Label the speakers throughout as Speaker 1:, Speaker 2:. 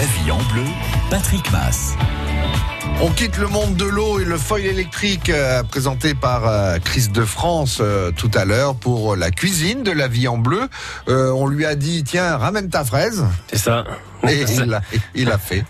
Speaker 1: La vie en bleu, Patrick Mass.
Speaker 2: On quitte le monde de l'eau et le foil électrique euh, présenté par euh, Chris de France euh, tout à l'heure pour la cuisine de la vie en bleu. Euh, on lui a dit tiens ramène ta fraise
Speaker 3: C'est ça.
Speaker 2: et il a fait.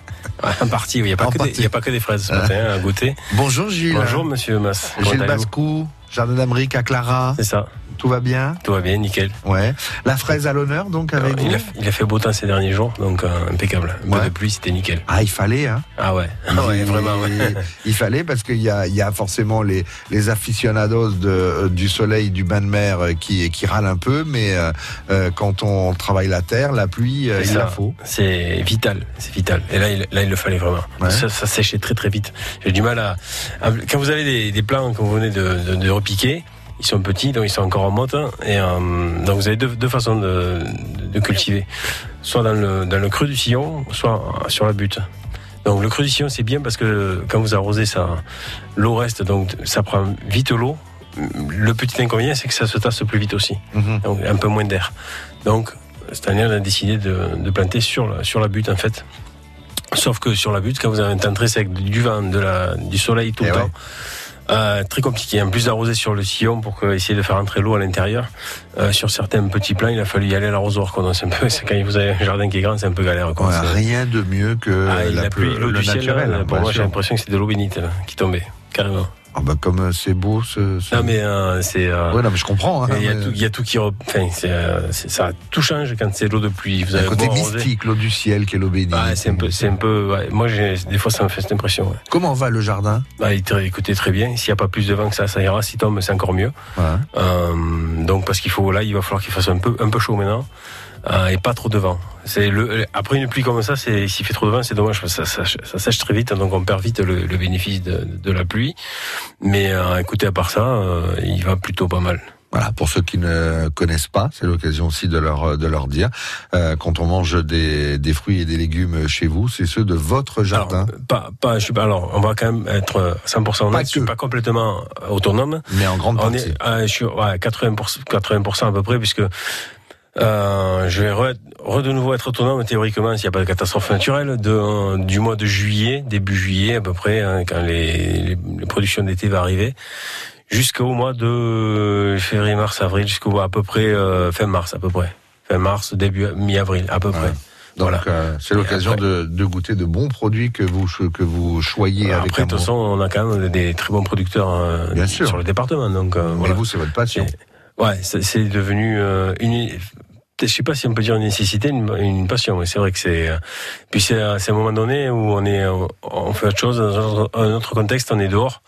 Speaker 3: En partie, oui. il n'y a, pas que des-
Speaker 2: partie.
Speaker 3: il y a pas que des fraises ce matin à goûter.
Speaker 2: Bonjour Gilles.
Speaker 3: Bonjour, monsieur Mas. Comment
Speaker 2: Gilles Bascou, Jardin d'Amérique à Clara.
Speaker 3: C'est ça.
Speaker 2: Tout va bien
Speaker 3: Tout va bien, nickel.
Speaker 2: Ouais. La fraise à l'honneur donc avec
Speaker 3: il,
Speaker 2: vous
Speaker 3: a, il a fait beau temps ces derniers jours, donc euh, impeccable. Un peu de pluie, c'était nickel.
Speaker 2: Ah il fallait hein.
Speaker 3: Ah ouais. Ah ouais,
Speaker 2: Il-
Speaker 3: vraiment. ouais.
Speaker 2: Il fallait parce qu'il y a, il y a forcément les, les aficionados de, euh, du soleil, du bain de mer euh, qui, qui râlent un peu, mais euh, quand on travaille la terre, la pluie, il
Speaker 3: ça.
Speaker 2: la faut.
Speaker 3: C'est vital, c'est vital. Et là, il, là, il le fallait vraiment.
Speaker 2: Ouais.
Speaker 3: Ça, ça séchait très très vite. J'ai du mal à, à- quand vous avez des, des plants que vous venez de, de, de repiquer, ils sont petits, donc ils sont encore en motte, hein, et euh, donc vous avez deux, deux façons de, de cultiver, soit dans le dans le creux du sillon, soit sur la butte. Donc le creux du sillon c'est bien parce que quand vous arrosez ça, l'eau reste, donc ça prend vite l'eau. Le petit inconvénient c'est que ça se tasse plus vite aussi
Speaker 2: Mhm.
Speaker 3: donc un peu moins d'air. Donc cette année, on a décidé de, de planter sur la, sur la butte en fait. Sauf que sur la butte, quand vous avez un temps très sec, du vent, de la, du soleil tout
Speaker 2: Eh
Speaker 3: le
Speaker 2: ouais.
Speaker 3: temps, euh, très compliqué. En plus d'arroser sur le sillon pour que- essayer de faire entrer l'eau à l'intérieur, euh, sur certains petits plans, il a fallu y aller à l'arrosoir. c'est un peu, c'est quand vous avez un jardin qui est grand, c'est un peu galère. Quoi.
Speaker 2: Ouais, rien de mieux que
Speaker 3: Ah,
Speaker 2: la,
Speaker 3: pluie, l'eau
Speaker 2: le
Speaker 3: du ciel,
Speaker 2: naturel.
Speaker 3: là,
Speaker 2: hein,
Speaker 3: pour moi, j'ai l'impression que c'est de l'eau bénite là, qui tombait, carrément.
Speaker 2: Ah bah, comme euh, c'est beau ce. ce-
Speaker 3: Non mais euh, c'est... euh,
Speaker 2: Ouais, non, mais je comprends. hein,
Speaker 3: il y, a
Speaker 2: mais-
Speaker 3: tout, il y a tout qui... Enfin, euh, ça tout change quand c'est l'eau de pluie. Vous avez
Speaker 2: côté mystique, l'eau du ciel qui est l'eau bénite.
Speaker 3: Ah, c'est un peu, c'est un peu. ouais. Moi, des fois, ça me fait cette impression. Ouais.
Speaker 2: Comment va le jardin?
Speaker 3: Bah, il écoutez très bien. S'il n'y a pas plus de vent que ça, ça ira. Si tombe, c'est encore mieux. Euh, donc, parce qu'il faut là, il va falloir qu'il fasse un peu, un peu chaud maintenant. Euh, et pas trop de vent. C'est le, après une pluie comme ça, c'est, s'il fait trop de vent, c'est dommage parce que ça, ça, ça sèche très vite, donc on perd vite le, le bénéfice de, de la pluie. Mais euh, écoutez, à part ça, euh, il va plutôt pas mal.
Speaker 2: Voilà, pour ceux qui ne connaissent pas, c'est l'occasion aussi de leur de leur dire euh, quand on mange des, des fruits et des légumes chez vous, c'est ceux de votre jardin,
Speaker 3: Alors, pas, pas, je. Alors, on va quand même être 100% honnête.
Speaker 2: Pas
Speaker 3: je suis pas complètement autonome.
Speaker 2: mais en grande
Speaker 3: On
Speaker 2: partie.
Speaker 3: est à, je suis ouais, 80%, 80% à peu près, puisque euh, je vais re, re de nouveau être autonome théoriquement s'il n'y a pas de catastrophe naturelle de, euh, du mois de juillet, début juillet à peu près, hein, quand les, les, les productions d'été vont arriver, jusqu'au mois de février, mars, avril, jusqu'au à peu près euh, fin mars à peu près, fin mars, début mi-avril à peu
Speaker 2: Ouais.
Speaker 3: près.
Speaker 2: Donc
Speaker 3: voilà.
Speaker 2: euh, c'est l'occasion de, de goûter de bons produits que vous que vous choyez avec
Speaker 3: Après, de toute façon, on a quand même des très bons producteurs euh,
Speaker 2: Bien sûr.
Speaker 3: sur le département, donc euh,
Speaker 2: Mais
Speaker 3: voilà.
Speaker 2: vous, c'est votre passion.
Speaker 3: Ouais, c'est devenu euh, une. Je sais pas si on peut dire une nécessité, une, passion. Mais c'est vrai que c'est. euh, Puis c'est à c'est un moment donné où on est, on- on fait autre chose dans un autre- contexte. On est dehors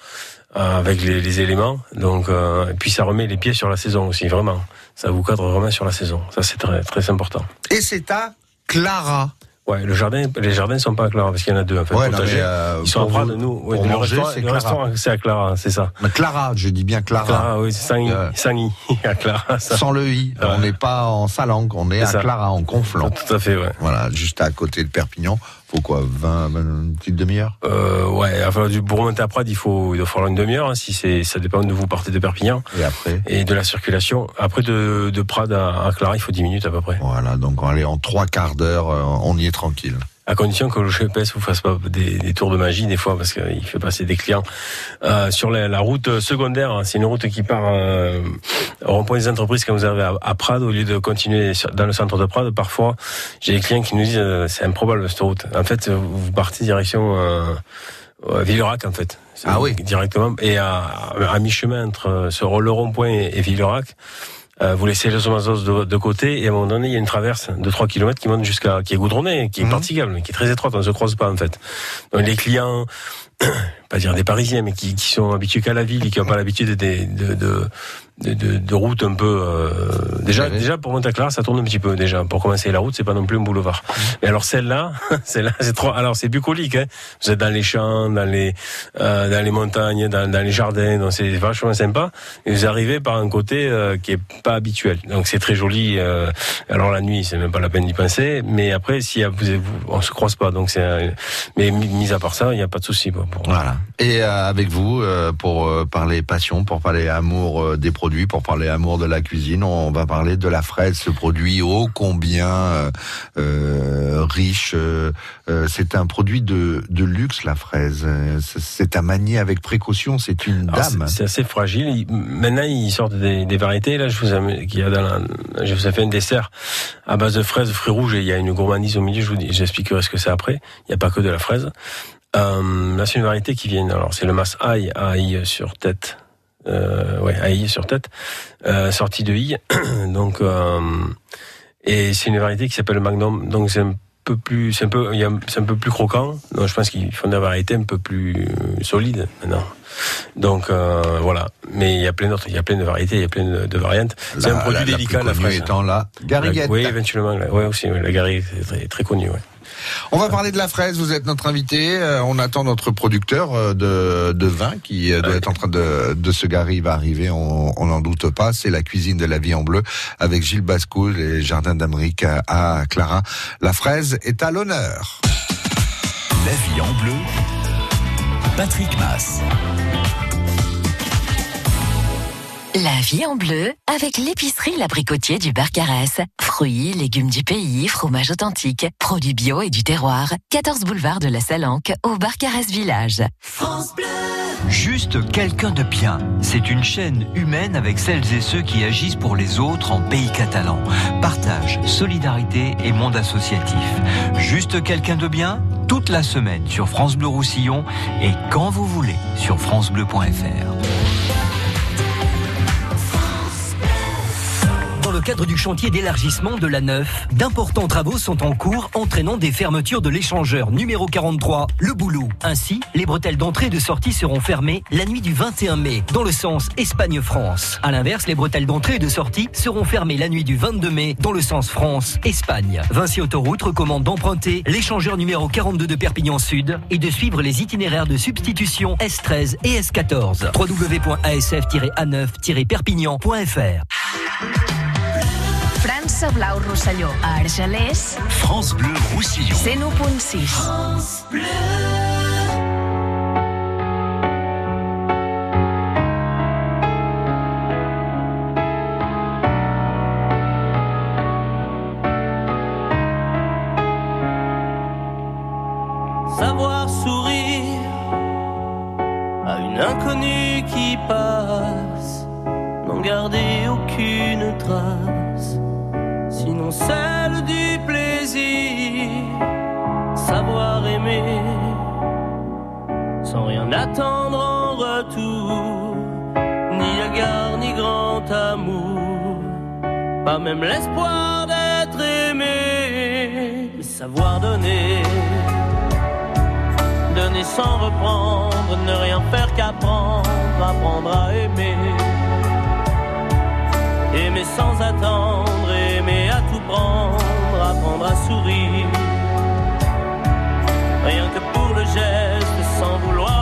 Speaker 3: euh, avec les, éléments. Donc, euh, et puis ça remet les pieds sur la saison aussi, vraiment. Ça vous cadre vraiment sur la saison. Ça c'est très important.
Speaker 2: Et c'est à Clara.
Speaker 3: Ouais, le jardin, les jardins sont pas à Clara parce qu'il y en a deux en fait.
Speaker 2: Ouais, non, euh,
Speaker 3: Ils sont à Prades,
Speaker 2: vous-
Speaker 3: nous. Ouais,
Speaker 2: pour
Speaker 3: le
Speaker 2: manger,
Speaker 3: restaurant,
Speaker 2: c'est
Speaker 3: le
Speaker 2: Clara.
Speaker 3: restaurant, c'est à Clara, c'est ça.
Speaker 2: Mais Clara, je dis bien Clara,
Speaker 3: Clara, oui, c'est sans i,
Speaker 2: Ouais.
Speaker 3: sans i à Clara. Ça.
Speaker 2: sans le i.
Speaker 3: Ouais.
Speaker 2: On n'est pas en Salanque, on est
Speaker 3: C'est
Speaker 2: à
Speaker 3: ça.
Speaker 2: Clara, en Conflans.
Speaker 3: Tout à fait, ouais.
Speaker 2: Voilà, juste à côté de Perpignan. Faut quoi, 20, 20 une petite demi-heure?
Speaker 3: Euh, ouais, enfin, du- pour remonter à Prades, il faut, il va falloir une demi-heure, hein, si c'est, ça dépend de vous partez de Perpignan
Speaker 2: Et après?
Speaker 3: Et de la circulation. Après, de, de Prades à, à Clara, il faut 10 minutes à peu près.
Speaker 2: Voilà, donc allez, en trois quarts d'heure, euh, on y est tranquille.
Speaker 3: À condition que le GPS vous fasse pas des, des tours de magie, des fois, parce qu'il fait passer des clients. Euh, sur la, la route secondaire, hein, c'est une route qui part euh, au rond-point des entreprises quand vous arrivez à, à Prades, au lieu de continuer dans le centre de Prades. Parfois, j'ai des clients qui nous disent euh, c'est improbable cette route. En fait, vous partez direction euh, euh, Villerac, en fait.
Speaker 2: Ah oui.
Speaker 3: Directement. Et à, à mi-chemin entre sur le rond-point et, et Villerac, euh, vous laissez les Omazos de, de côté et à un moment donné, il y a une traverse de 3 km qui monte jusqu'à, qui est goudronnée, qui est praticable, mais qui est très étroite, on ne se croise pas en fait. Donc les clients, pas dire des Parisiens, mais qui, qui sont habitués qu'à la ville et qui n'ont pas l'habitude de, de, de, de, de routes un peu... euh, déjà, déjà, pour Monte Clara, ça tourne un petit peu déjà. Pour commencer la route, c'est pas non plus un boulevard. Mais alors celle-là, celle-là, c'est trop... Alors c'est bucolique, hein. Vous êtes dans les champs, dans les, euh, dans les montagnes, dans, dans les jardins, donc c'est vachement sympa. Et vous arrivez par un côté euh, qui est pas habituel. Donc c'est très joli. euh, alors la nuit, c'est même pas la peine d'y penser. Mais après, si vous, vous, on se croise pas, donc c'est. Mais mis à part ça, il n'y a pas de souci. quoi.
Speaker 2: Voilà. Et euh, avec vous, euh, pour euh, parler passion, pour parler amour des produits, pour parler amour de la cuisine, on va parler de la fraise, ce produit ô combien euh, riche. c'est un produit de, de luxe, la fraise. C'est- à manier avec précaution. C'est une dame.
Speaker 3: c'est- assez fragile. Il- maintenant, ils sortent des, des variétés. Là, je vous, ai, qu'il y a dans la- je vous ai fait un dessert à base de fraises, fruits rouges, et il y a une gourmandise au milieu. Je vous j'expliquerai ce que c'est après. Il n'y a pas que de la fraise. Euh, là, c'est une variété qui vient. Alors, c'est le mas ail, ail sur tête. Euh, ouais, ail sur tête, euh, sortie de i. Donc, euh, et c'est une variété qui s'appelle le magnum. Donc, c'est un peu plus, c'est un peu, c'est un peu plus croquant. Donc, je pense qu'ils font des variétés un peu plus solides maintenant. Donc euh, voilà, mais il y a plein d'autres, il y a plein de variétés, il y a plein de, de variantes. C'est un produit
Speaker 2: la- la
Speaker 3: délicat
Speaker 2: plus
Speaker 3: la
Speaker 2: connue
Speaker 3: fraise.
Speaker 2: étant la gariguette.
Speaker 3: Oui, éventuellement, la- ouais aussi, ouais, la c'est très, très connu. Ouais.
Speaker 2: On va parler de la fraise. Vous êtes notre invité. Euh, on attend notre producteur euh, de, de vin qui euh, doit être en train de, de se garer. Il va arriver. On on n'en doute pas. C'est la cuisine de la vie en bleu avec Gilles Bascou, les jardins d'Amérique à, à Clara. La fraise est à l'honneur.
Speaker 1: La vie en bleu. Patrick Mass.
Speaker 4: La vie en bleu avec l'épicerie L'Abricotier du Barcarès. Fruits, légumes du pays, fromage authentique, produits bio et du terroir. 14 boulevard de la Salanque au Barcarès Village.
Speaker 5: Juste quelqu'un de bien. C'est une chaîne humaine avec celles et ceux qui agissent pour les autres en pays catalan. Partage, solidarité et monde associatif. Juste quelqu'un de bien toute la semaine sur France Bleu Roussillon et quand vous voulez sur francebleu.fr.
Speaker 6: cadre du chantier d'élargissement de la Neuf, d'importants travaux sont en cours entraînant des fermetures de l'échangeur numéro 43, le Boulou. Ainsi, les bretelles d'entrée et de sortie seront fermées la nuit du 21 mai, dans le sens Espagne-France. À l'inverse, les bretelles d'entrée et de sortie seront fermées la nuit du 22 mai, dans le sens France-Espagne. Vinci Autoroute recommande d'emprunter l'échangeur numéro 42 de Perpignan Sud et de suivre les itinéraires de substitution S13 et S14. www.asf-a9-perpignan.fr
Speaker 7: França Blau Rosselló. A Argelers,
Speaker 1: France Bleu Roussillon.
Speaker 7: 101.6.
Speaker 8: savoir sourire à une inconnue qui passe, n'en garder aucune trace, celle du plaisir, savoir aimer sans rien attendre en retour, ni égard ni grand amour, pas même l'espoir d'être aimé, savoir donner donner sans reprendre, ne rien faire qu'apprendre, apprendre à aimer. Aimer sans attendre, aimer à tout prendre, apprendre à sourire. Rien que pour le geste, sans vouloir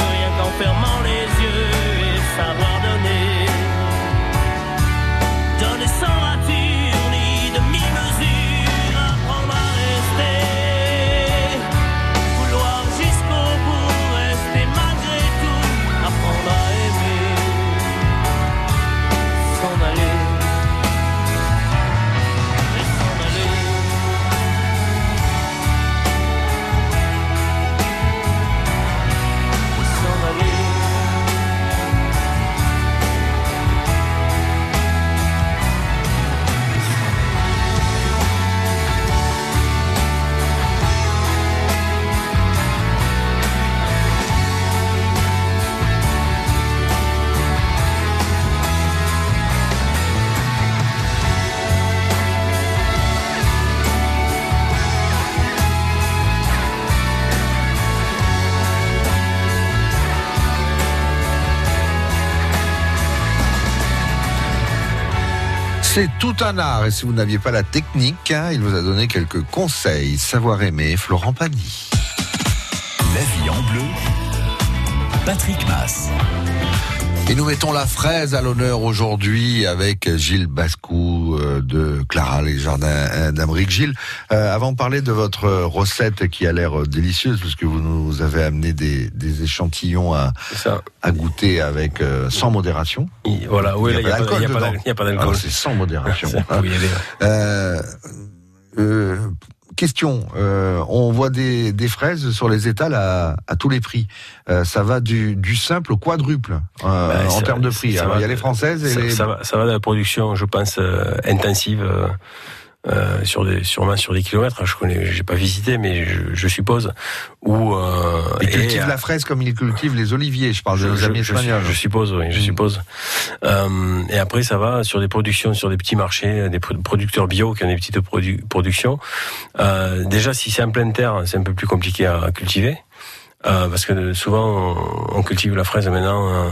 Speaker 8: fermant les yeux et savoir
Speaker 2: C'est tout un art et si vous n'aviez pas la technique, hein, il vous a donné quelques conseils. Savoir aimer, Florent Pagny.
Speaker 1: La vie en bleu. Patrick Mass.
Speaker 2: Et nous mettons la fraise à l'honneur aujourd'hui avec Gilles Bascou euh, de Clara les Jardins euh, d'Amérique. Gilles, euh, avant de parler de votre recette qui a l'air délicieuse, parce que vous nous avez amené des, des échantillons à, à goûter avec euh, sans modération.
Speaker 3: Il- Voilà, oui,
Speaker 2: Il
Speaker 3: n'y a, a
Speaker 2: d'alcool
Speaker 3: pas
Speaker 2: dedans.
Speaker 3: d'al- il y a pas
Speaker 2: Ah,
Speaker 3: d'alcool.
Speaker 2: c'est sans modération. Hein. Euh, euh, question, euh, on voit des, des fraises sur les étals à, à tous les prix. Euh, ça va du, du simple au quadruple euh,
Speaker 3: Ben,
Speaker 2: en termes de prix.
Speaker 3: ça
Speaker 2: Alors,
Speaker 3: va
Speaker 2: il y a les françaises et
Speaker 3: ça,
Speaker 2: les...
Speaker 3: ça va, ça va de la production, je pense, euh, intensive. Euh, euh, sur des sûrement sur des kilomètres je connais j'ai pas visité mais je, je suppose où euh,
Speaker 2: Ils cultivent
Speaker 3: euh,
Speaker 2: la fraise comme ils cultivent les oliviers. Je parle de
Speaker 3: je,
Speaker 2: nos
Speaker 3: je-
Speaker 2: amis
Speaker 3: je-
Speaker 2: espagnols.
Speaker 3: je suppose, oui, je
Speaker 2: Mm.
Speaker 3: suppose. Euh, et après, ça va sur des productions, sur des petits marchés, des pro- producteurs bio qui ont des petites produ- productions. Euh, déjà, si c'est en pleine terre, c'est un peu plus compliqué à cultiver. Euh, parce que souvent, on, on cultive la fraise maintenant euh,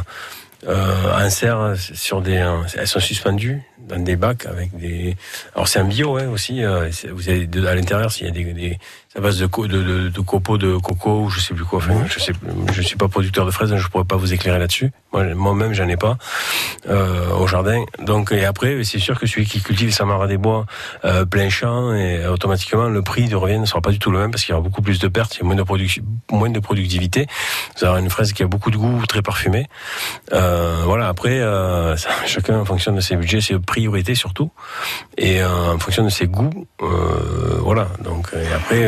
Speaker 3: euh, en serre sur des, euh, elles sont suspendues dans des bacs avec des. Alors c'est un bio hein, aussi. euh, vous avez à l'intérieur, s'il y a des, des à base de, co- de, de, de copeaux de coco ou je sais plus quoi. Enfin, je sais, je suis pas producteur de fraises, donc je pourrais pas vous éclairer là-dessus. Moi, moi-même, j'en ai pas euh, au jardin. Donc et après, c'est sûr que celui qui cultive Samara des Bois euh, plein champ et automatiquement le prix de revient ne sera pas du tout le même parce qu'il y aura beaucoup plus de pertes, il y a moins de production, moins de productivité. Vous aurez une fraise qui a beaucoup de goût, très parfumée. Euh, voilà. Après, euh, ça, chacun en fonction de ses budgets, ses priorités surtout, et euh, en fonction de ses goûts, euh, voilà. Donc et après,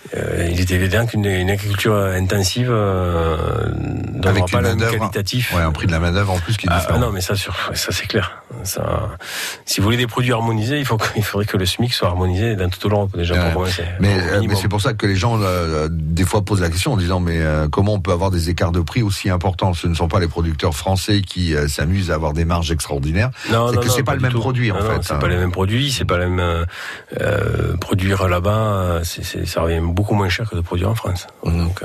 Speaker 3: euh, il est évident qu'une une agriculture intensive euh,
Speaker 2: Avec
Speaker 3: pas le qualitatif.
Speaker 2: Ouais, un prix de la main d'œuvre en plus qui est
Speaker 3: Ah,
Speaker 2: différent.
Speaker 3: ah non, mais ça, sur, ça c'est clair. Ça, si vous voulez des produits harmonisés, il faut que- il faudrait que le SMIC soit harmonisé dans toute l'Europe déjà
Speaker 2: Ouais.
Speaker 3: pour commencer.
Speaker 2: Mais, euh, mais c'est pour ça que les gens euh, des fois posent la question en disant mais euh, comment on peut avoir des écarts de prix aussi importants? Ce ne sont pas les producteurs français qui s'amusent à avoir des marges extraordinaires.
Speaker 3: Non,
Speaker 2: c'est que c'est pas le
Speaker 3: du
Speaker 2: même
Speaker 3: tout.
Speaker 2: produit, en
Speaker 3: Non,
Speaker 2: fait,
Speaker 3: C'est
Speaker 2: hein.
Speaker 3: pas les mêmes produits, c'est pas le même euh, euh, produire là-bas. ça revient beaucoup moins cher que de produire en France. Donc,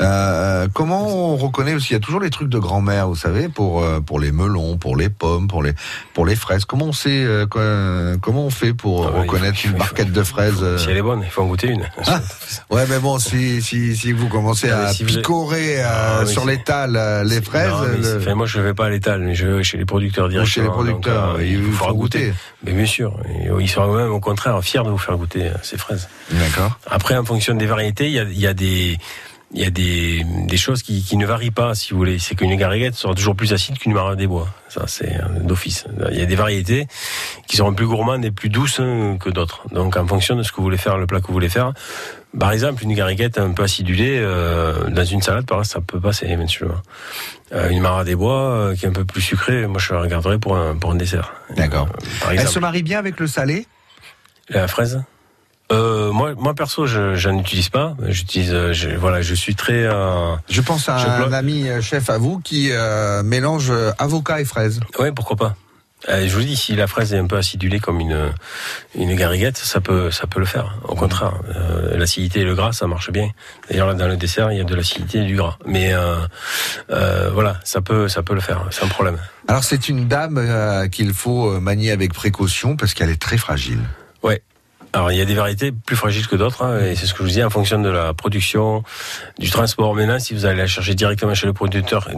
Speaker 3: euh,
Speaker 2: Euh, comment on reconnaît aussi Il y a toujours les trucs de grand-mère, vous savez, pour euh, pour les melons, pour les pommes, pour les pour les fraises. Comment on sait euh, quoi- Comment on fait pour
Speaker 3: Ah
Speaker 2: reconnaître
Speaker 3: faut-
Speaker 2: une barquette de fraises euh,
Speaker 3: si elle est bonne, il faut en goûter une.
Speaker 2: Ouais, mais bon, si si si vous commencez
Speaker 3: Ah,
Speaker 2: à
Speaker 3: si vous-
Speaker 2: picorer euh,
Speaker 3: Ah,
Speaker 2: sur l'étal euh, les fraises,
Speaker 3: Non,
Speaker 2: le-
Speaker 3: enfin, moi, je vais pas à l'étal, mais je vais chez les producteurs directement.
Speaker 2: chez les producteurs,
Speaker 3: donc, euh,
Speaker 2: il faut
Speaker 3: faudra
Speaker 2: goûter.
Speaker 3: Mais bien sûr, euh, ils seront même au contraire fiers de vous faire goûter euh, ces fraises.
Speaker 2: D'accord.
Speaker 3: Après, en fonction des variétés, il y a, il y a des il y a des, des choses qui, qui ne varient pas, si vous voulez. C'est qu'une gariguette sera toujours plus acide qu'une marade des bois. Ça, c'est euh, d'office. Il y a des variétés qui seront plus gourmandes et plus douces hein, que d'autres. Donc, en fonction de ce que vous voulez faire, le plat que vous voulez faire. Par exemple, une gariguette un peu acidulée, euh, dans une salade, par exemple, ça peut passer, éventuellement. Euh, une marade des bois, euh, qui est un peu plus sucrée, moi, je la regarderais pour un, pour un dessert.
Speaker 2: D'accord. Elle se marie bien avec le salé?
Speaker 3: La fraise? Euh, moi, moi perso, je, je n'utilise pas. J'utilise, euh, je, voilà, je suis très. Euh...
Speaker 2: Je pense à
Speaker 3: Je
Speaker 2: un ami euh, chef à vous qui euh, mélange euh, avocat et fraise.
Speaker 3: Ouais, pourquoi pas. Je vous dis, si la fraise est un peu acidulée comme une une gariguette, ça peut ça peut le faire. Au contraire, euh, l'acidité et le gras, ça marche bien. D'ailleurs là, dans le dessert, il y a de l'acidité et du gras. Mais voilà, ça peut ça peut le faire, c'est un problème.
Speaker 2: Alors c'est une dame euh, qu'il faut manier avec précaution parce qu'elle est très fragile.
Speaker 3: Ouais. Alors il y a des variétés plus fragiles que d'autres, hein, et c'est ce que je vous disais en fonction de la production, du transport. Maintenant, si vous allez la chercher directement chez le producteur,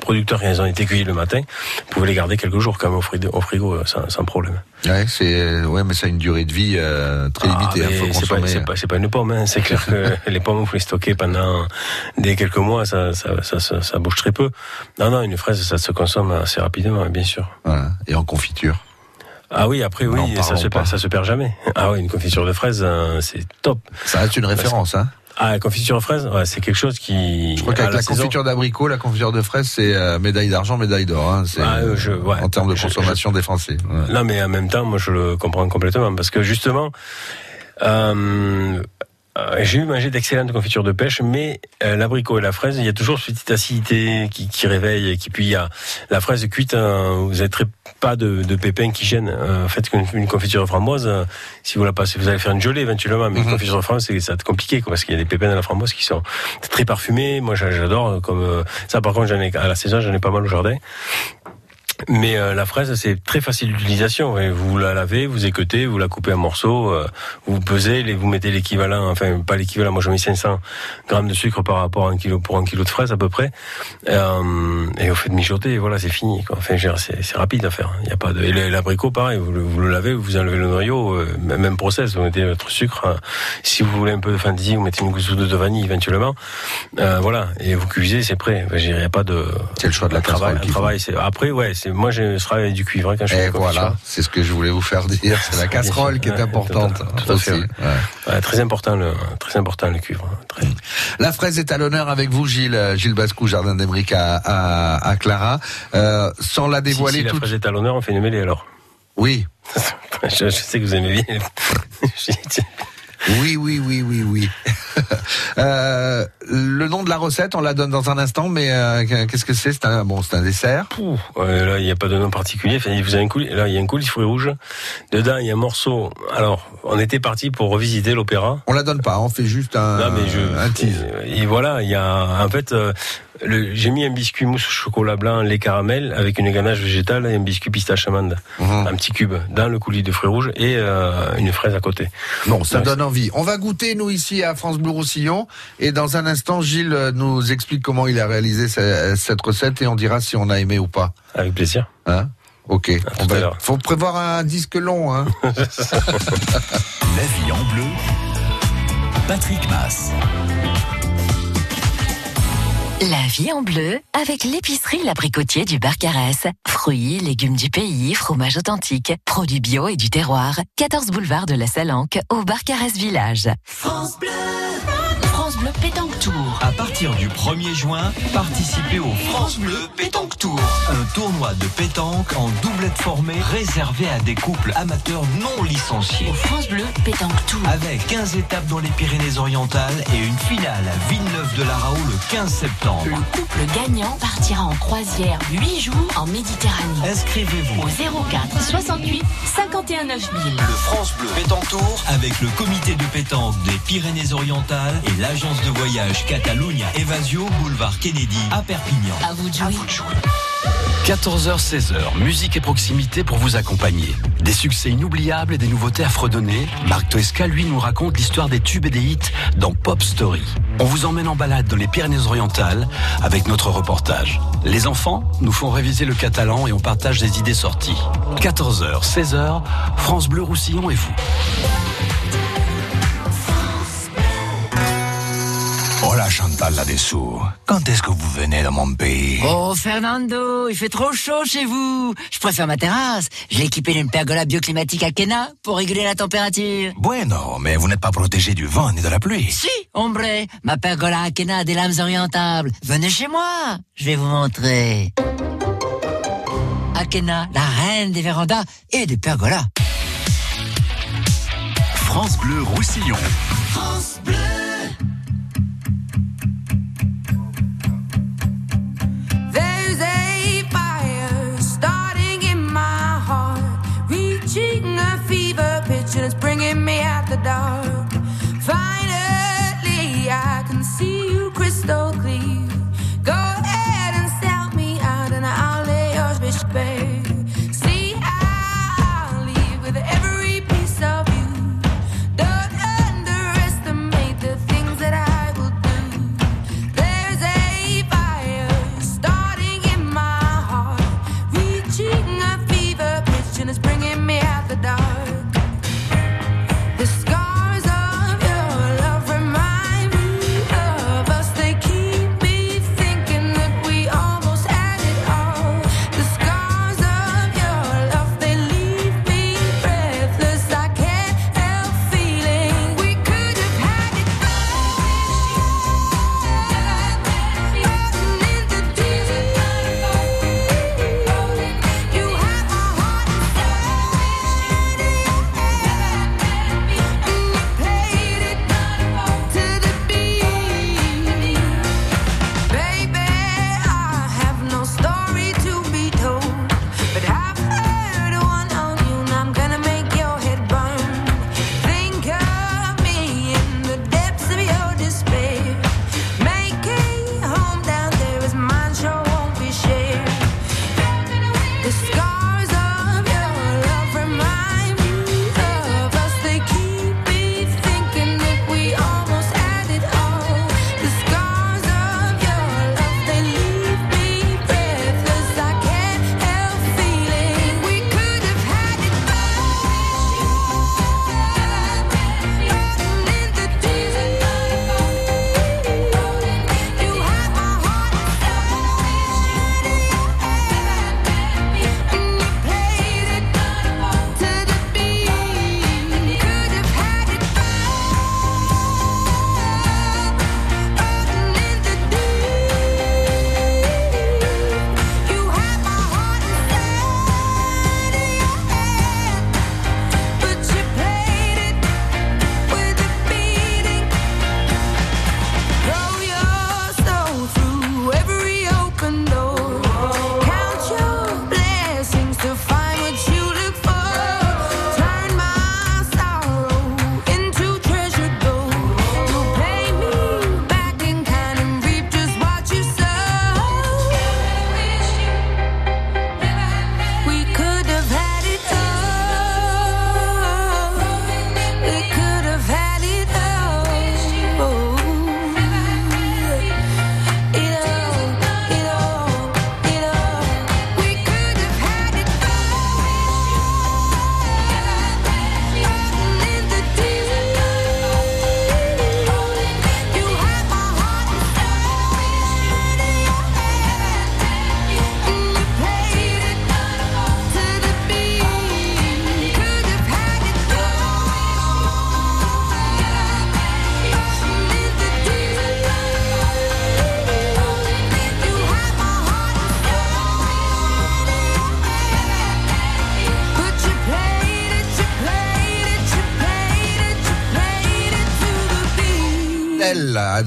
Speaker 3: producteur et elles ont été cueillies le matin, vous pouvez les garder quelques jours quand même au frigo, euh, sans, sans problème.
Speaker 2: Ouais, c'est ouais, mais ça a une durée de vie euh, très
Speaker 3: Ah,
Speaker 2: limitée. Faut
Speaker 3: c'est pas, pas, pas une pomme, hein. c'est clair que les pommes, vous les stocker pendant des quelques mois, ça, ça, ça, ça, ça bouge très peu. Non, non, une fraise, ça se consomme assez rapidement, bien sûr.
Speaker 2: Voilà. Et en confiture.
Speaker 3: Ah oui, après, oui, ça se, perd, ça se perd jamais. Ah oui, une confiture de fraises, euh, c'est top.
Speaker 2: Ça reste une référence. Hein.
Speaker 3: Ah, la confiture de fraises, ouais, c'est quelque chose qui.
Speaker 2: Je crois qu'avec la, confiture d'abricot, la confiture de fraise, c'est euh, médaille d'argent, médaille d'or. Hein. C'est,
Speaker 3: Ah, je- ouais.
Speaker 2: en termes de
Speaker 3: Je-
Speaker 2: consommation des Français. Ouais.
Speaker 3: Non, mais en même temps, moi, je le comprends complètement parce que justement, euh, euh, j'ai eu mangé d'excellentes confitures de pêche, mais euh, l'abricot et la fraise, il y a toujours cette petite acidité qui, qui réveille, et qui puis il y a la fraise cuite, euh, vous avez très pas de, de pépins qui gênent. Euh, en fait, qu'une une confiture de framboise, euh, si vous la passez, vous allez faire une gelée éventuellement, mais une
Speaker 2: Mhm.
Speaker 3: confiture de framboise, c'est ça va être compliqué, quoi, parce qu'il y a des pépins dans la framboise qui sont très parfumés. Moi, j'a- j'adore, euh, comme euh, ça. Par contre, j'en ai à la saison, j'en ai pas mal au jardin. Mais euh, la fraise, c'est très facile d'utilisation. Vous la lavez, vous équeutez, vous la coupez en morceaux, euh, vous pesez, les, vous mettez l'équivalent, enfin pas l'équivalent, moi je mets 500 grammes de sucre par rapport à un kilo pour un kilo de fraises à peu près. Euh, et vous faites mijoter, et voilà, c'est fini. Quoi. Enfin, c'est rapide à faire. Il y a pas de. Et l'abricot, pareil, vous le, vous le lavez, vous enlevez le noyau, euh, même process, vous mettez votre sucre. hein. Si vous voulez un peu de fantaisie, vous mettez une goutte de vanille éventuellement. Euh, voilà, et vous cuisez, c'est prêt. Enfin, Il n'y a pas de.
Speaker 2: C'est le choix de la
Speaker 3: travail, travail, après ouais, c'est moi je travaille avec du cuivre quand je fais la
Speaker 2: voilà, c'est ce que je voulais vous faire dire. C'est la casserole qui est importante
Speaker 3: tout
Speaker 2: aussi.
Speaker 3: ouais.
Speaker 2: Ouais.
Speaker 3: Très important le très important le cuivre. hein, Très.
Speaker 2: La fraise est à l'honneur avec vous, Gilles, Gilles Bascou, Jardin d'Emeric à, à, à Clara. Euh, sans la
Speaker 3: Si,
Speaker 2: dévoiler
Speaker 3: si la
Speaker 2: toute.
Speaker 3: fraise est à l'honneur, on fait une mêlée alors.
Speaker 2: Oui,
Speaker 3: je, je sais que vous aimez bien.
Speaker 2: oui, oui, oui, oui, oui. Euh, le nom de la recette, on la donne dans un instant, mais euh, qu'est-ce que c'est? C'est un bon, c'est un dessert.
Speaker 3: Pouh, ouais, là, il n'y a pas de nom particulier. Enfin, vous avez un coulis, là, il y a un coulis de fruits rouges. Dedans, il y a un morceau. Alors, on était parti pour revisiter l'opéra.
Speaker 2: On la donne pas, on fait juste un,
Speaker 3: Non, mais je,
Speaker 2: un tease.
Speaker 3: Et voilà, il y a, en fait, euh, j'ai mis un biscuit mousse au chocolat blanc, lait caramel, avec une ganache végétale et un biscuit pistache amande.
Speaker 2: Mhm.
Speaker 3: Un petit cube dans le coulis de fruits rouges et euh, une fraise à côté.
Speaker 2: Bon, ça
Speaker 3: Ouais,
Speaker 2: donne envie. On va goûter, nous, ici, à France Bleu Roussillon. Et dans un instant, Gilles euh, nous explique comment il a réalisé ce- cette recette et on dira si on a aimé ou pas.
Speaker 3: Avec plaisir.
Speaker 2: Hein? Ok. On va... Faut prévoir un disque long, hein.
Speaker 1: La vie en bleu. Patrick Mass.
Speaker 4: La vie en bleu avec l'épicerie L'Abricotier du Barcarès. Fruits, légumes du pays, fromage authentique, produits bio et du terroir. 14 boulevard de la Salanque au Barcarès Village.
Speaker 7: France Bleu. Bleu Pétanque Tour.
Speaker 5: À partir du 1er juin, participez au France Bleu Pétanque Tour. Un tournoi de pétanque en doublette formée réservé à des couples amateurs non licenciés.
Speaker 7: Au France Bleu Pétanque Tour.
Speaker 5: Avec 15 étapes dans les Pyrénées-Orientales et une finale à Villeneuve-de-la-Raho le 15 septembre.
Speaker 7: Le couple gagnant partira en croisière 8 jours en Méditerranée.
Speaker 5: Inscrivez-vous
Speaker 7: Au 04 68 51 9000.
Speaker 5: le France Bleu Pétanque Tour avec le comité de pétanque des Pyrénées-Orientales et l'agence de voyage Catalunya Evasio Boulevard Kennedy à Perpignan.
Speaker 7: À vous de jouer.
Speaker 9: 14h-16h, musique et proximité pour vous accompagner. Des succès inoubliables et des nouveautés à fredonner. Marc Toesca, lui, nous raconte l'histoire des tubes et des hits dans Pop Story. On vous emmène en balade dans les Pyrénées-Orientales avec notre reportage. Les enfants nous font réviser le catalan et on partage des idées sorties. 14h, 16h, France Bleu Roussillon et vous.
Speaker 1: Oh la Chantal là-dessous. Quand est-ce que vous venez dans mon pays
Speaker 10: Oh, Fernando, il fait trop chaud chez vous. Je préfère ma terrasse. Je l'ai équipée d'une pergola bioclimatique à Kena pour réguler la température.
Speaker 1: Bueno, mais vous n'êtes pas protégé du vent ni de la pluie.
Speaker 10: Si, ombre, ma pergola à Kena a des lames orientables. Venez chez moi, je vais vous montrer. Akena, la reine des vérandas et des pergolas.
Speaker 1: France Bleu Roussillon.
Speaker 7: France Bleu.
Speaker 11: Me out the dark.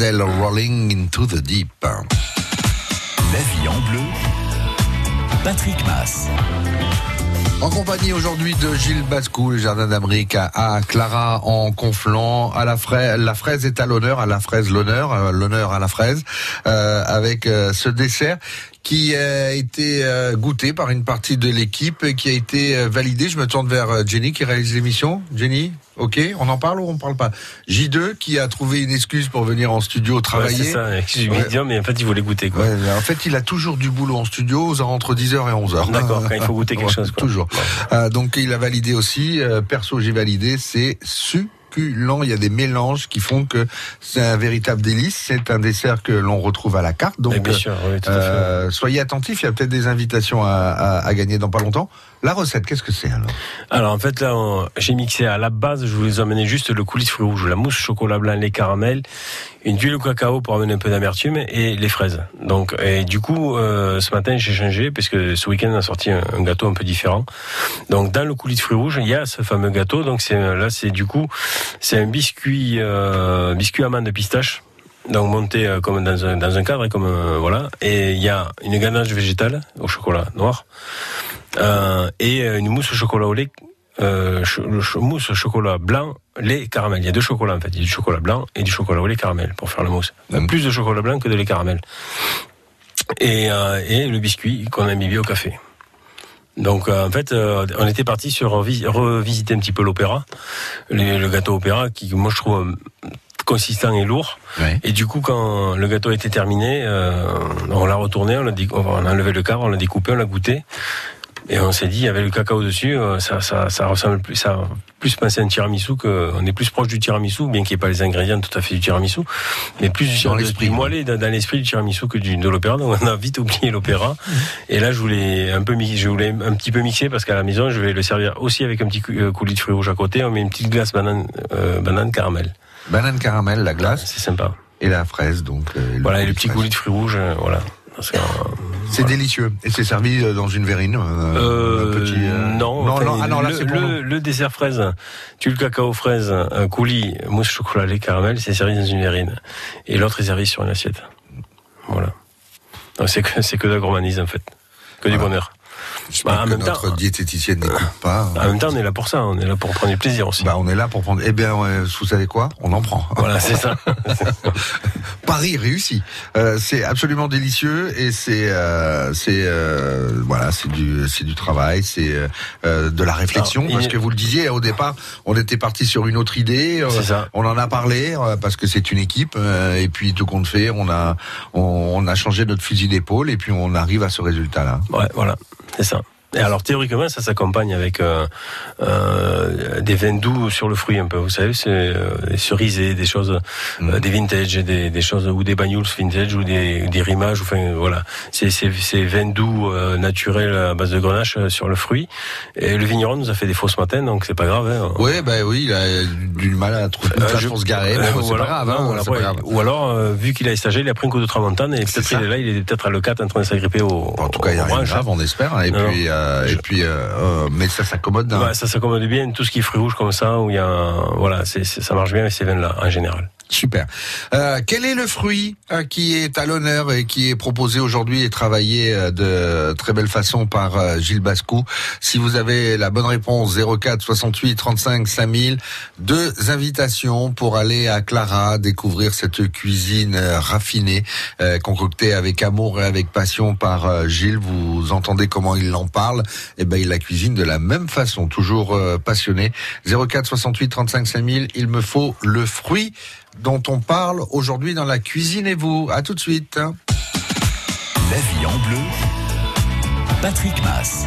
Speaker 2: Rolling into the Deep.
Speaker 1: La vie en bleu. Patrick Mass.
Speaker 2: En compagnie aujourd'hui de Gilles Bascou, le jardin d'Amérique à, à Clara en Conflans. À la fraise, la fraise est à l'honneur, à la fraise l'honneur, euh, l'honneur à la fraise, euh, avec euh, ce dessert qui a été euh, goûté par une partie de l'équipe et qui a été euh, validé. Je me tourne vers euh, Jenny qui réalise l'émission. Jenny, ok, on en parle ou on ne parle pas? J2 qui a trouvé une excuse pour venir en studio
Speaker 3: Ouais,
Speaker 2: travailler.
Speaker 3: c'est ça, excuse-moi
Speaker 2: Ouais.
Speaker 3: dire, mais en fait, il voulait goûter, quoi.
Speaker 2: Ouais, en fait, il a toujours du boulot en studio aux entre 10h et 11h.
Speaker 3: D'accord, quand il faut goûter quelque chose, quoi.
Speaker 2: Toujours. Euh, donc, il a validé aussi. Euh, perso, j'ai validé. C'est super. Succulent. Il y a des mélanges qui font que c'est un véritable délice. C'est un dessert que l'on retrouve à la carte. Donc,
Speaker 3: bien sûr, oui, tout à fait.
Speaker 2: euh, soyez attentifs. Il y a peut-être des invitations à, à- à gagner dans pas longtemps. La recette, qu'est-ce que c'est alors?
Speaker 3: Alors en fait là, on- j'ai mixé à la base, je vous ai amené juste le coulis de fruits rouges, la mousse chocolat blanc, les caramels, une huile au cacao pour amener un peu d'amertume et les fraises. Donc et du coup, euh, ce matin j'ai changé parce que ce week-end on a sorti un, un gâteau un peu différent. Donc dans le coulis de fruits rouges, il y a ce fameux gâteau. Donc c'est là c'est du coup c'est un biscuit euh, biscuit amande de pistache. Donc monté euh, comme dans un, dans un cadre, comme euh, voilà, et il y a une ganache végétale au chocolat noir euh, et euh, une mousse au chocolat au lait, euh, ch- le ch- mousse au chocolat blanc, lait, caramel. Il y a deux chocolats en fait, il y a du chocolat blanc et du chocolat au lait caramel pour faire la mousse. Plus de chocolat blanc que de lait caramel. Et, euh, et le biscuit qu'on a mis au café. Donc euh, en fait, euh, on était parti sur revi- revisiter un petit peu l'opéra, le, gâteau opéra qui moi je trouve euh, consistant et lourd. Et du coup, quand le gâteau était terminé, euh, on l'a retourné, on, dé- on a enlevé le cadre, on l'a découpé, on l'a goûté. Et on s'est dit, il y avait le cacao dessus, ça, ça, ça ressemble plus, ça a plus pensé à un tiramisu que, on est plus proche du tiramisu, bien qu'il n'y ait pas les ingrédients tout à fait du tiramisu, mais plus
Speaker 2: Dans l'esprit,
Speaker 3: moellé dans, dans l'esprit du tiramisu que du, de l'opéra. Donc on a vite oublié l'opéra. Et là, je voulais un peu, je voulais un petit peu mixer parce qu'à la maison, je vais le servir aussi avec un petit euh, coulis de fruits rouges à côté. On met une petite glace banane, euh, banane caramel.
Speaker 2: Banane caramel, la glace.
Speaker 3: C'est sympa.
Speaker 2: Et la fraise, donc. euh,
Speaker 3: Voilà, et le petit
Speaker 2: fraise.
Speaker 3: coulis de fruits rouges, euh, voilà. Euh,
Speaker 2: C'est délicieux. Et c'est servi euh, dans une verrine. euh,
Speaker 3: Euh,
Speaker 2: un petit, euh,
Speaker 3: non,
Speaker 2: non, non, ah non, là
Speaker 3: le,
Speaker 2: c'est pour
Speaker 3: le, le dessert fraise, tu le cacao fraise, un coulis, mousse chocolat lait caramel, c'est servi dans une verrine. Et l'autre est servi sur une assiette. Voilà. Donc c'est que, c'est que de la gourmandise en fait. Que du bonheur. Bah, en
Speaker 2: que
Speaker 3: même temps-
Speaker 2: notre diététicienne n'écoute pas.
Speaker 3: En même temps, on est là pour ça, on est là pour prendre du plaisir aussi.
Speaker 2: Bah, on est là pour prendre. Eh bien, vous savez quoi? On en prend.
Speaker 3: Voilà, c'est ça.
Speaker 2: Paris réussi. Euh, c'est absolument délicieux et c'est euh, c'est euh, voilà, c'est du c'est du travail, c'est euh, euh, de la réflexion
Speaker 3: Alors,
Speaker 2: parce
Speaker 3: il-
Speaker 2: que vous le disiez au départ, on était parti sur une autre idée. euh,
Speaker 3: ça.
Speaker 2: On en a parlé euh, parce que c'est une équipe euh, et puis tout compte fait, on a on, on a changé notre fusil d'épaule et puis on arrive à ce résultat là.
Speaker 3: Ouais, voilà, c'est ça. Et alors théoriquement, ça s'accompagne avec euh, euh, des vins doux sur le fruit un peu. Vous savez, c'est euh, des cerisés, des choses, euh, des vintage, des, des choses ou des banyuls vintage ou des, des rimages. Enfin voilà, c'est c'est c'est vins doux euh, naturels à base de grenache euh, sur le fruit. Et le vigneron nous a fait des faux ce matin, donc c'est pas grave. Hein.
Speaker 2: Oui, bah oui, il a du mal à trouver une place pour se garer. Bon, c'est pas grave, hein, pas grave.
Speaker 3: ou alors, vu qu'il a stagé, il a pris un coup de tramontane et peut-être il est là, il est peut-être à le 4 en train de s'agripper au.
Speaker 2: En tout cas, il n'y a rien grave, on espère. hein, Et
Speaker 3: Non,
Speaker 2: puis, euh, et puis, euh, euh, mais ça s'accommode. hein.
Speaker 3: Ouais, ça s'accommode bien, tout ce qui est fruits rouges comme ça, où il y a, un- voilà, c'est- ça marche bien avec ces vins-là, en général.
Speaker 2: Super. Euh, quel est le fruit euh, qui est à l'honneur et qui est proposé aujourd'hui et travaillé euh, de très belle façon par euh, Gilles Bascou? Si vous avez la bonne réponse, 04 68 35 5000, deux invitations pour aller à Clara découvrir cette cuisine euh, raffinée euh, concoctée avec amour et avec passion par Gilles. Vous entendez comment il en parle Eh ben, il la cuisine de la même façon, toujours passionné. 04 68 35 5000. Il me faut le fruit dont on parle aujourd'hui dans la cuisine et vous. À tout de suite.
Speaker 1: La vie en bleu. Patrick Mass.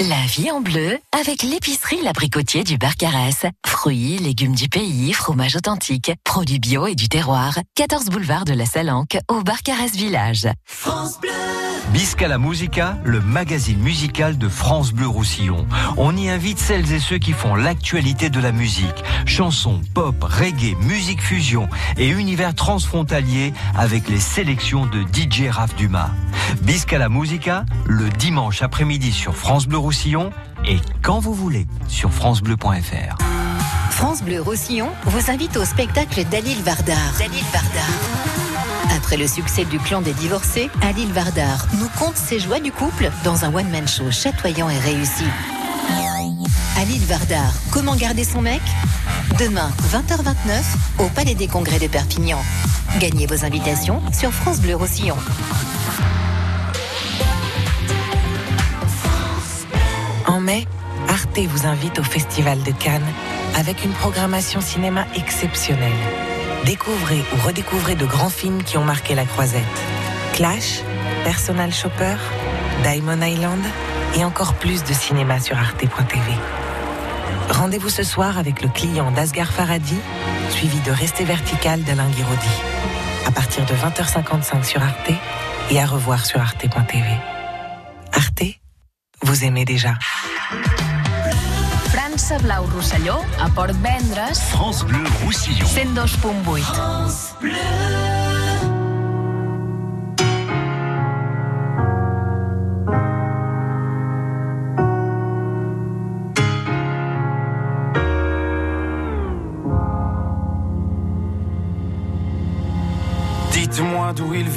Speaker 4: La vie en bleu avec l'épicerie L'Abricotier du Barcarès. Fruits, légumes du pays, fromage authentique, produits bio et du terroir. 14 boulevard de la Salanque au Barcarès Village.
Speaker 5: Bisca la Musica, le magazine musical de France Bleu Roussillon. On y invite celles et ceux qui font l'actualité de la musique. Chansons, pop, reggae, musique fusion et univers transfrontalier avec les sélections de DJ Raph Dumas. Bisca la Musica, le dimanche après-midi sur France Bleu Et quand vous voulez sur francebleu.fr.
Speaker 12: France Bleu Roussillon vous invite au spectacle d'Alil Vardar. Dalil Vardar. Après le succès du clan des divorcés, Alil Vardar nous conte ses joies du couple dans un one-man show chatoyant et réussi. Alil Vardar, comment garder son mec? Demain, 20h29, au Palais des Congrès de Perpignan. Gagnez vos invitations sur France Bleu Roussillon.
Speaker 13: En mai, Arte vous invite au Festival de Cannes avec une programmation cinéma exceptionnelle. Découvrez ou redécouvrez de grands films qui ont marqué la croisette. Clash, Personal Shopper, Diamond Island et encore plus de cinéma sur arte.tv. Rendez-vous ce soir avec le client d'Asghar Faradi, suivi de Rester vertical d'Alain Guiraudy. À partir de 20h55 sur Arte et à revoir sur arte.tv. Arte, vous aimez déjà.
Speaker 14: França Blau Rosselló, a Port Vendres,
Speaker 9: France Bleu Roussillon.
Speaker 14: 102.8.
Speaker 15: Dites-moi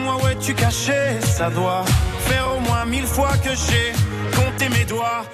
Speaker 15: dis-moi où es-tu caché? Ça doit faire au moins mille fois que j'ai compté mes doigts.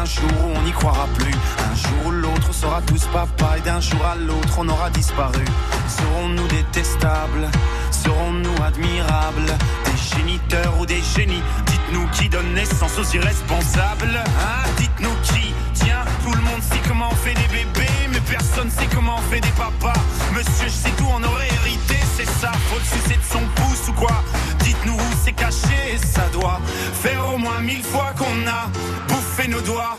Speaker 15: Un jour où on n'y croira plus. Un jour ou l'autre, on sera tous papa et d'un jour à l'autre, on aura disparu. Serons-nous détestables? Serons-nous admirables? Des géniteurs ou des génies? Dites-nous qui donne naissance aux irresponsables Hein? Dites-nous qui? Tiens, tout le monde sait comment on fait des bébés, mais personne sait comment on fait des papas. Monsieur, je sais tout, on aurait hérité, c'est ça. Faut le sucer de son pouce ou quoi? Caché, ça doit faire au moins mille fois qu'on a bouffé nos doigts.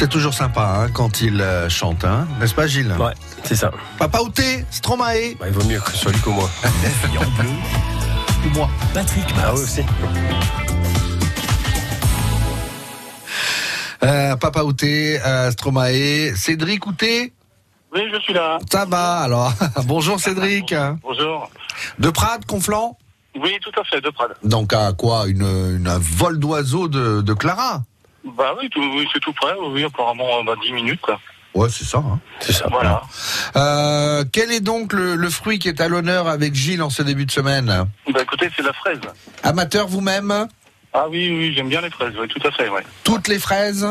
Speaker 2: C'est toujours sympa hein, quand il euh, chante, hein, n'est-ce pas Gilles?
Speaker 3: Ouais, c'est ça.
Speaker 2: Papa Outé, Stromae.
Speaker 3: Bah, il vaut mieux que ce soit lui que moi.
Speaker 9: La vie en bleu.
Speaker 2: moi.
Speaker 9: Patrick
Speaker 3: Ah oui aussi.
Speaker 2: Euh, Papa Outé, euh, Stromae, Cédric Outé.
Speaker 16: Oui, je suis là.
Speaker 2: Ça va alors. Bonjour Cédric.
Speaker 16: Bonjour.
Speaker 2: De Prades, Conflans?
Speaker 16: Oui, tout à fait, de Prades.
Speaker 2: Donc à quoi? Une, une- un vol d'oiseau de, de Clara?
Speaker 16: Bah oui, tout- oui, c'est tout près. Oui, apparemment, bah, 10 minutes, quoi.
Speaker 2: Ouais, c'est ça. hein.
Speaker 3: C'est ça.
Speaker 16: Voilà.
Speaker 2: Euh, quel est donc le, le fruit qui est à l'honneur avec Gilles en ce début de semaine?
Speaker 16: Bah écoutez, c'est la fraise.
Speaker 2: Amateur vous-même?
Speaker 16: Ah oui, oui, j'aime bien les fraises, oui, tout à fait, ouais.
Speaker 2: Toutes les fraises?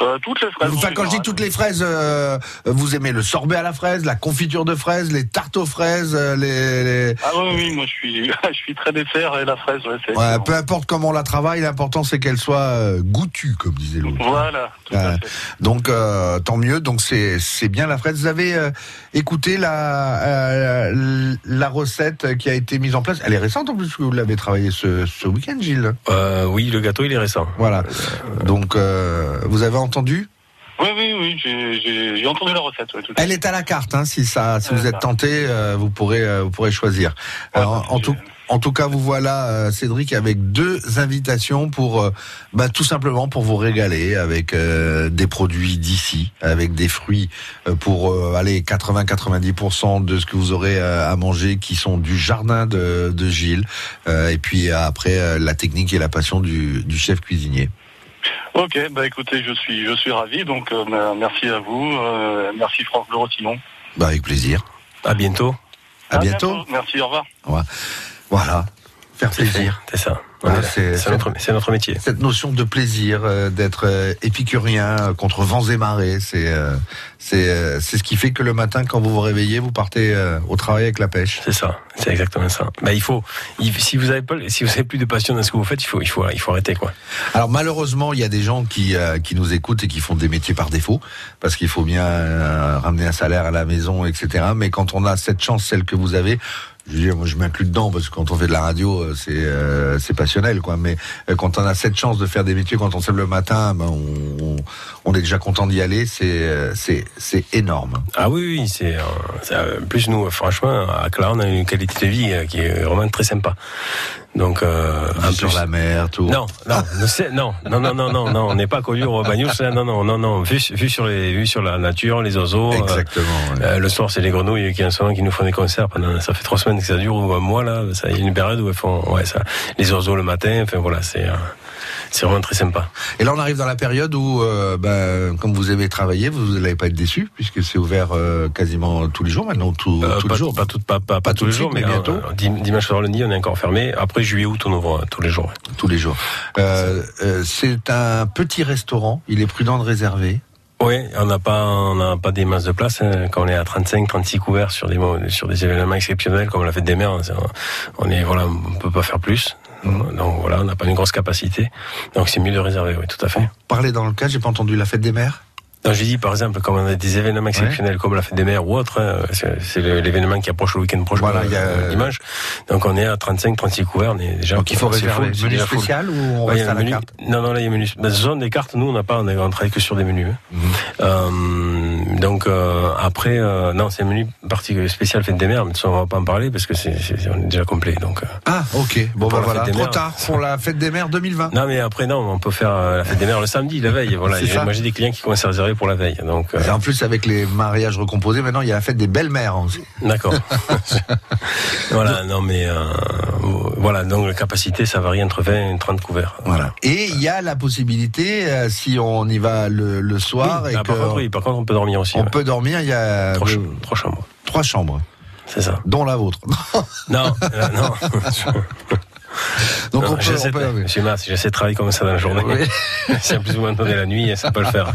Speaker 16: Euh, toutes les fraises.
Speaker 2: Enfin,
Speaker 16: en
Speaker 2: quand je dis
Speaker 16: général.
Speaker 2: toutes les fraises, euh, vous aimez le sorbet à la fraise, la confiture de fraises, les tartes aux fraises, euh, les... les-
Speaker 16: Ah oui, oui, moi je suis, je suis très dessert et la fraise, ouais, c'est.
Speaker 2: Ouais, peu importe comment on la travaille, l'important c'est qu'elle soit euh, goûtue, comme disait l'autre.
Speaker 16: Voilà. tout à fait.
Speaker 2: donc euh, tant mieux. Donc c'est c'est bien la fraise. Vous avez euh, écouté la euh, la recette qui a été mise en place? Elle est récente en plus. que Vous l'avez travaillée ce, ce week-end, Gilles.
Speaker 3: Euh, oui, le gâteau, il est récent.
Speaker 2: Voilà. Donc euh, vous avez entendu.
Speaker 16: Oui, oui, oui, j'ai- entendu la recette. Ouais, tout à
Speaker 2: Elle est à la carte. Hein, si ça, si vous êtes tenté, euh, vous pourrez euh, vous pourrez choisir. Alors, en tout en tout cas, vous voilà, euh, Cédric, avec deux invitations pour, bah, tout simplement pour vous régaler avec des produits d'ici, avec des fruits pour aller 80-90% de ce que vous aurez à manger, qui sont du jardin de, de Gilles, et puis après la technique et la passion du, du chef cuisinier.
Speaker 16: Ok, bah écoutez, je suis, je suis ravi. Donc euh, merci à vous, euh, merci Franck Le Rotillon.
Speaker 2: Bah, avec plaisir.
Speaker 3: À bientôt.
Speaker 2: À bientôt.
Speaker 16: Merci, au revoir.
Speaker 2: Voilà, faire plaisir.
Speaker 3: C'est ça. Ouais, c'est notre, métier.
Speaker 2: Cette notion de plaisir, euh, d'être euh, épicurien euh, contre vents et marées, c'est c'est ce qui fait que le matin, quand vous vous réveillez, vous partez au travail avec la pêche.
Speaker 3: C'est ça, c'est exactement ça. Bah, il faut, il- si vous avez pas, si vous avez plus de passion dans ce que vous faites, il faut, il faut, il faut arrêter quoi.
Speaker 2: Alors malheureusement, il y a des gens qui qui nous écoutent et qui font des métiers par défaut, parce qu'il faut bien ramener un salaire à la maison, etc. Mais quand on a cette chance, celle que vous avez, je veux dire, moi je m'inclus dedans parce que quand on fait de la radio, euh, c'est euh, c'est passionnel, quoi. Mais euh, quand on a cette chance de faire des métiers, quand on se lève le matin, ben, on, on, est déjà content d'y aller. C'est euh, c'est énorme.
Speaker 3: Ah oui, oui, c'est, euh, euh, plus nous, franchement, à Clara, on a une qualité de vie qui est vraiment très sympa. Donc, euh, en
Speaker 2: sur
Speaker 3: plus-
Speaker 2: la mer, tout.
Speaker 3: Non, non, non, non, non, non, non, non, on n'est pas connu au Bagnous, là, non, non, non, non, vu, vu sur les, vu sur la nature, les oiseaux. euh,
Speaker 2: Exactement. ouais.
Speaker 3: le soir, c'est les grenouilles qui en ce moment qui nous font des concerts pendant, ça fait trois semaines que ça dure ou un mois là, ça, il y a une période où elles font, ouais, ça, les oiseaux le matin, enfin voilà, c'est, euh, c'est vraiment très sympa.
Speaker 2: Et là, on arrive dans la période où, euh, ben, comme vous aimez travailler, vous n'allez pas être déçu, puisque c'est ouvert euh, quasiment tous les jours maintenant, tout,
Speaker 3: Euh,
Speaker 2: tous
Speaker 3: pas,
Speaker 2: les jours.
Speaker 3: Pas, tout, pas, pas, pas
Speaker 2: tout
Speaker 3: tous les jours, mais
Speaker 2: mais bientôt.
Speaker 3: dim- dimanche soir, lundi, on est encore fermé. Après juillet, août, on ouvre tous les jours.
Speaker 2: tous les jours. C'est un petit restaurant. Il est prudent de réserver.
Speaker 3: Oui, on n'a pas, on n'a pas des masses de place. hein. Quand on est à 35, 36 couverts sur des, sur des événements exceptionnels comme la fête des mers, on- on est, voilà, on peut pas faire plus. Donc voilà, on n'a pas une grosse capacité. Donc c'est mieux de réserver, oui, tout à fait.
Speaker 2: Parlez dans le cas, j'ai pas entendu la fête des mères.
Speaker 3: Donc j'ai dit par exemple, comme on a des événements exceptionnels comme la fête des mers ou autre, hein, c'est l'événement qui approche le week-end prochain,
Speaker 2: Voilà, il y a-
Speaker 3: euh, dimanche. Donc on est à 35, 36 couverts, on est déjà.
Speaker 2: Donc il faut réserver.
Speaker 3: c'est
Speaker 2: Menu spécial ou on
Speaker 3: y
Speaker 2: reste
Speaker 3: a
Speaker 2: à la
Speaker 3: menu-
Speaker 2: carte?
Speaker 3: Non, non, là il y a menu. La zone des cartes, nous on n'a pas, on, travaille que sur des menus. hein. Euh, donc euh, après, euh, non, c'est un menu particulier spécial fête des mers, mais on va pas en parler parce que c'est, on est déjà complet. Donc. euh.
Speaker 2: Ah, ok. Bon, bah voilà. Trop
Speaker 3: mères.
Speaker 2: tard pour la fête des mères 2020.
Speaker 3: Non, mais après non, on peut faire euh, la fête des mères le samedi, la veille. Voilà. Moi j'ai des clients qui commencent à réserver pour la veille. Donc. euh,
Speaker 2: Et En plus, avec les mariages recomposés, maintenant, il y a la fête des belles-mères aussi.
Speaker 3: D'accord. voilà, non mais euh, voilà, donc la capacité ça varie entre 20 et 30 couverts.
Speaker 2: Voilà. Et il y a la possibilité, euh, si on y va le, le soir,
Speaker 3: Oui,
Speaker 2: et
Speaker 3: ah,
Speaker 2: que
Speaker 3: par contre, oui, par contre on peut dormir aussi.
Speaker 2: on
Speaker 3: ouais.
Speaker 2: peut dormir, il y a
Speaker 3: Trois, ch- trois chambres.
Speaker 2: trois chambres,
Speaker 3: C'est ça.
Speaker 2: dont la vôtre.
Speaker 3: Non, non.
Speaker 2: Donc
Speaker 3: Non,
Speaker 2: on peut,
Speaker 3: j'essaie
Speaker 2: on peut-
Speaker 3: de, Monsieur Mas, j'essaie de travailler comme ça dans la journée. si en plus vous m'entendez la nuit, ça peut le faire.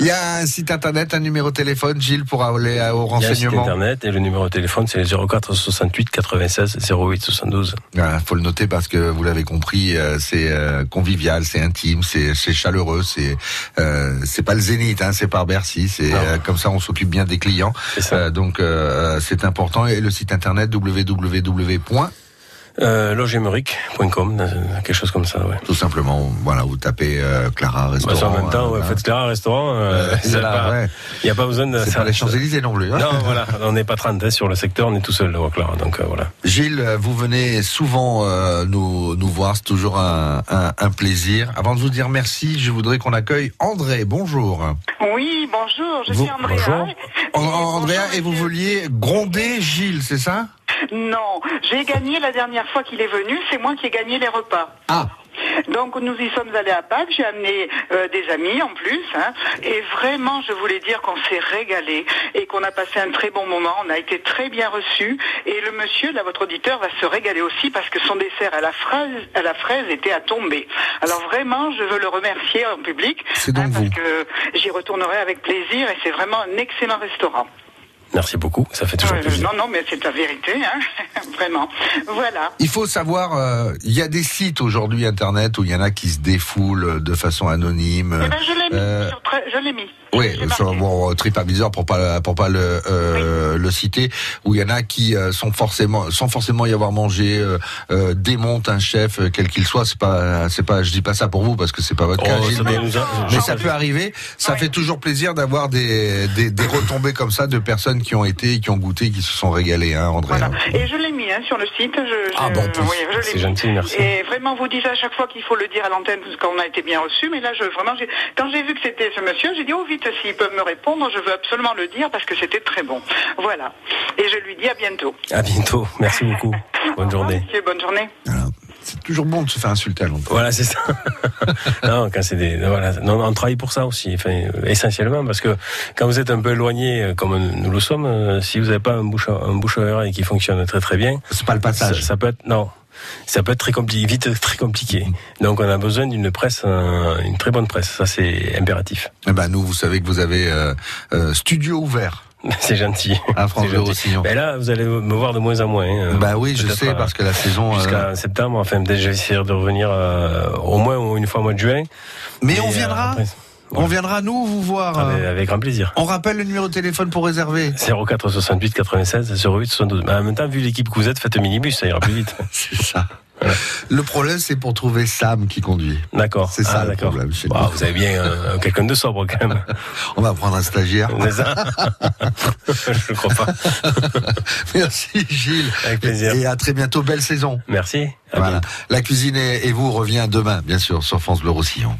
Speaker 2: Il y a un site internet, un numéro de téléphone, Gilles, pour aller au
Speaker 3: Il y a un site
Speaker 2: renseignement.
Speaker 3: internet et le numéro de téléphone c'est le 04 68 96 08 72.
Speaker 2: Voilà, faut le noter parce que vous l'avez compris, euh, c'est euh, convivial, c'est intime, c'est c'est chaleureux, c'est euh, c'est pas le zénith, hein, c'est par Bercy, c'est euh, comme ça on s'occupe bien des clients.
Speaker 3: C'est ça.
Speaker 2: Euh, donc c'est important et le site internet www.
Speaker 3: Euh, logemeric.com, euh, quelque chose comme ça, ouais.
Speaker 2: Tout simplement, voilà, vous tapez euh, Clara
Speaker 3: Bah,
Speaker 2: restaurant.
Speaker 3: ça, en même temps,
Speaker 2: euh,
Speaker 3: ouais, faites Clara restaurant, euh,
Speaker 2: Euh, ouais.
Speaker 3: il n'y a pas besoin de
Speaker 2: C'est
Speaker 3: ça-
Speaker 2: pas les Champs-Élysées non plus. hein.
Speaker 3: Non, voilà, on n'est pas 30 hein, sur le secteur, on est tout seul là, Clara, donc euh, voilà.
Speaker 2: Gilles, vous venez souvent euh, nous, nous voir, c'est toujours un, un, un plaisir. Avant de vous dire merci, je voudrais qu'on accueille André. Bonjour.
Speaker 17: Oui, bonjour, je
Speaker 2: Vous-
Speaker 17: suis Andrea.
Speaker 2: bonjour. An- Andrea, et vous vouliez gronder Gilles, c'est ça?
Speaker 17: Non, j'ai gagné la dernière fois qu'il est venu, c'est moi qui ai gagné les repas.
Speaker 2: Ah.
Speaker 17: Donc nous y sommes allés à Pâques, j'ai amené euh, des amis en plus, hein, et vraiment je voulais dire qu'on s'est régalé et qu'on a passé un très bon moment, on a été très bien reçus, et le monsieur, là votre auditeur, va se régaler aussi parce que son dessert à la fraise, à la fraise était à tomber. Alors vraiment, je veux le remercier en public. Hein, parce
Speaker 2: vous.
Speaker 17: que j'y retournerai avec plaisir et c'est vraiment un excellent restaurant.
Speaker 3: Merci beaucoup, ça fait toujours
Speaker 17: Euh,
Speaker 3: plaisir.
Speaker 17: non, non, mais c'est la vérité, hein. vraiment. Voilà.
Speaker 2: Il faut savoir, euh, il y a des sites aujourd'hui internet où il y en a qui se défoulent de façon anonyme.
Speaker 17: Eh ben, je l'ai mis.
Speaker 2: Euh,
Speaker 17: sur Je l'ai mis.
Speaker 2: Oui, sur bon, TripAdvisor pour pas pour pas le euh, le citer, où il y en a qui euh, sont forcément sans forcément y avoir mangé euh, euh, démontent un chef quel qu'il soit. C'est pas c'est pas je dis pas ça pour vous parce que c'est pas votre
Speaker 3: Oh,
Speaker 2: cas, Gilles, mais, mais ça peut arriver. Ça fait toujours plaisir d'avoir des, des des retombées comme ça de personnes qui ont été, qui ont goûté, qui se sont régalées, hein, André. hein.
Speaker 17: Et je l'ai mis hein, sur le site. Je, je-
Speaker 2: Ah bon,
Speaker 17: oui,
Speaker 3: C'est gentil, merci.
Speaker 17: Et vraiment, vous dites à chaque fois qu'il faut le dire à l'antenne parce qu'on a été bien reçu. Mais là, je vraiment, quand j'ai vu que c'était ce monsieur, j'ai dit oh vite, s'ils peuvent me répondre, je veux absolument le dire parce que c'était très bon. Voilà. Et je lui dis à bientôt.
Speaker 3: À bientôt, merci beaucoup. Bonne journée.
Speaker 17: Monsieur, bonne journée.
Speaker 2: C'est toujours bon de se faire insulter à l'antenne.
Speaker 3: Voilà, c'est ça. non, quand c'est des, voilà, non, on travaille pour ça aussi, enfin, essentiellement, parce que quand vous êtes un peu éloigné, euh, comme nous le sommes, euh, si vous n'avez pas un bouche, un bouche à oreille qui fonctionne très très bien,
Speaker 2: c'est pas le passage.
Speaker 3: Ça, ça peut être, non. Ça peut être très compliqué, vite très compliqué. Donc on a besoin d'une presse, une très bonne presse. Ça c'est impératif.
Speaker 2: Eh ben nous, vous savez que vous avez euh, euh, studio ouvert.
Speaker 3: C'est gentil.
Speaker 2: À France
Speaker 3: gentil.
Speaker 2: Roussillon.
Speaker 3: Mais là, vous allez me voir de moins en moins. hein.
Speaker 2: Bah oui, je sais,
Speaker 3: euh,
Speaker 2: parce que la saison, euh,
Speaker 3: Jusqu'à septembre, enfin, peut-être je vais essayer de revenir euh, au moins une fois au mois de juin.
Speaker 2: Mais on
Speaker 3: euh,
Speaker 2: viendra.
Speaker 3: après,
Speaker 2: On viendra nous vous voir.
Speaker 3: avec,
Speaker 2: euh.
Speaker 3: avec grand plaisir.
Speaker 2: On rappelle le numéro de téléphone pour réserver.
Speaker 3: 04 68 96 08 72. Mais en même temps, vu l'équipe que vous êtes, faites un minibus, ça ira plus vite.
Speaker 2: C'est ça. Le problème, c'est pour trouver Sam qui conduit.
Speaker 3: D'accord.
Speaker 2: C'est ça
Speaker 3: Ah,
Speaker 2: le problème. chez
Speaker 3: Bah, vous avez bien euh, quelqu'un de sobre quand même.
Speaker 2: On va prendre un stagiaire.
Speaker 3: Ça Je ne crois pas.
Speaker 2: Merci Gilles.
Speaker 3: Avec plaisir.
Speaker 2: Et à très bientôt. Belle saison.
Speaker 3: Merci.
Speaker 2: Voilà. La cuisine et et vous revient demain, bien sûr, sur France Bleu Roussillon.